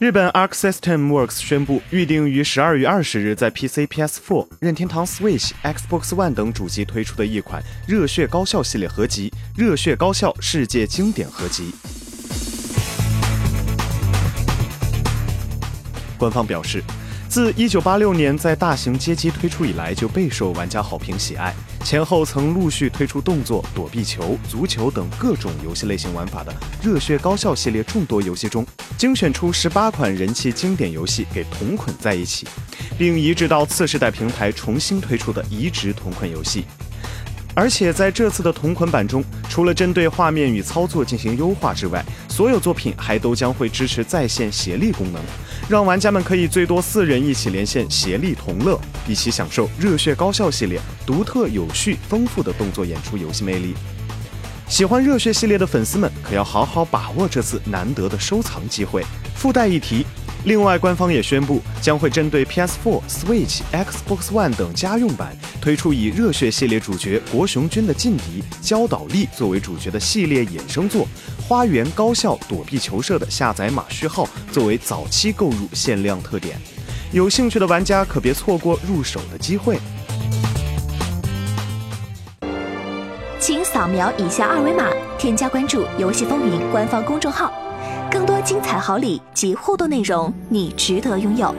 日本 Arc System Works 宣布，预定于十二月二十日在 PC、PS4、任天堂 Switch、Xbox One 等主机推出的一款《热血高校》系列合集《热血高校世界经典合集》。官方表示。自1986年在大型街机推出以来，就备受玩家好评喜爱。前后曾陆续推出动作、躲避球、足球等各种游戏类型玩法的《热血高校》系列众多游戏中，精选出十八款人气经典游戏给同捆在一起，并移植到次世代平台重新推出的移植同捆游戏。而且在这次的同捆版中，除了针对画面与操作进行优化之外，所有作品还都将会支持在线协力功能，让玩家们可以最多四人一起连线协力同乐，一起享受《热血高校》系列独特、有序、丰富的动作演出游戏魅力。喜欢热血系列的粉丝们可要好好把握这次难得的收藏机会。附带一提。另外，官方也宣布将会针对 PS4、Switch、Xbox One 等家用版推出以热血系列主角国雄君的劲敌焦岛丽作为主角的系列衍生作《花园高校躲避球社》的下载码序号作为早期购入限量特点。有兴趣的玩家可别错过入手的机会。请扫描以下二维码，添加关注“游戏风云”官方公众号。更多精彩好礼及互动内容，你值得拥有。